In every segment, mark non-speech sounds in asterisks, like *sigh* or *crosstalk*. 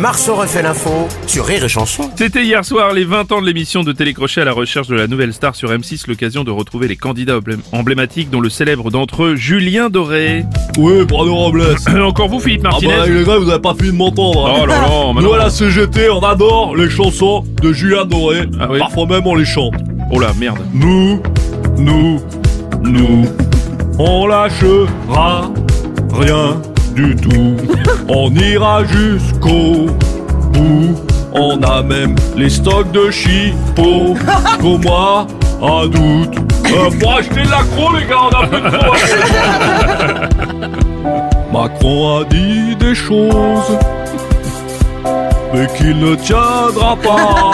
Marceau refait l'info sur Rire et Chanson. C'était hier soir les 20 ans de l'émission de Télécrochet à la recherche de la nouvelle star sur M6, l'occasion de retrouver les candidats emblém- emblématiques dont le célèbre d'entre eux, Julien Doré. Oui, Bruno Robles. *coughs* Encore vous Philippe Ah Martinez bah les gars, vous avez pas fini de m'entendre. hein. Oh là là, *laughs* Nous à la CGT, on adore les chansons de Julien Doré. Ah oui Parfois même on les chante. Oh là merde. Nous, nous, nous, on lâchera rien du tout. *laughs* On ira jusqu'au bout. On a même les stocks de chipos *laughs* qu'au mois à doute. Euh, faut acheter de l'accro les gars, on a plus de trop. *laughs* Macron a dit des choses mais qu'il ne tiendra pas.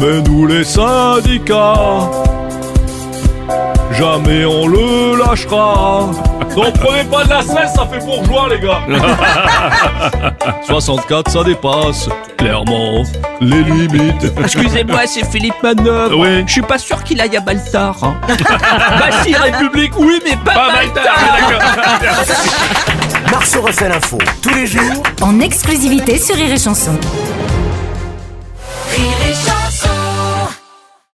mais nous les syndicats, jamais on le lâchera. Non, prenez pas de la cesse, ça fait bourgeois les gars. *laughs* 64, ça dépasse clairement les limites. Excusez-moi, c'est Philippe Manœuvre. Oui. Je suis pas sûr qu'il aille à Baltar. Hein. *laughs* bah si, République, oui, mais pas, Pas Baltar. Marceau refait l'info tous les jours en exclusivité sur Rire et Chanson.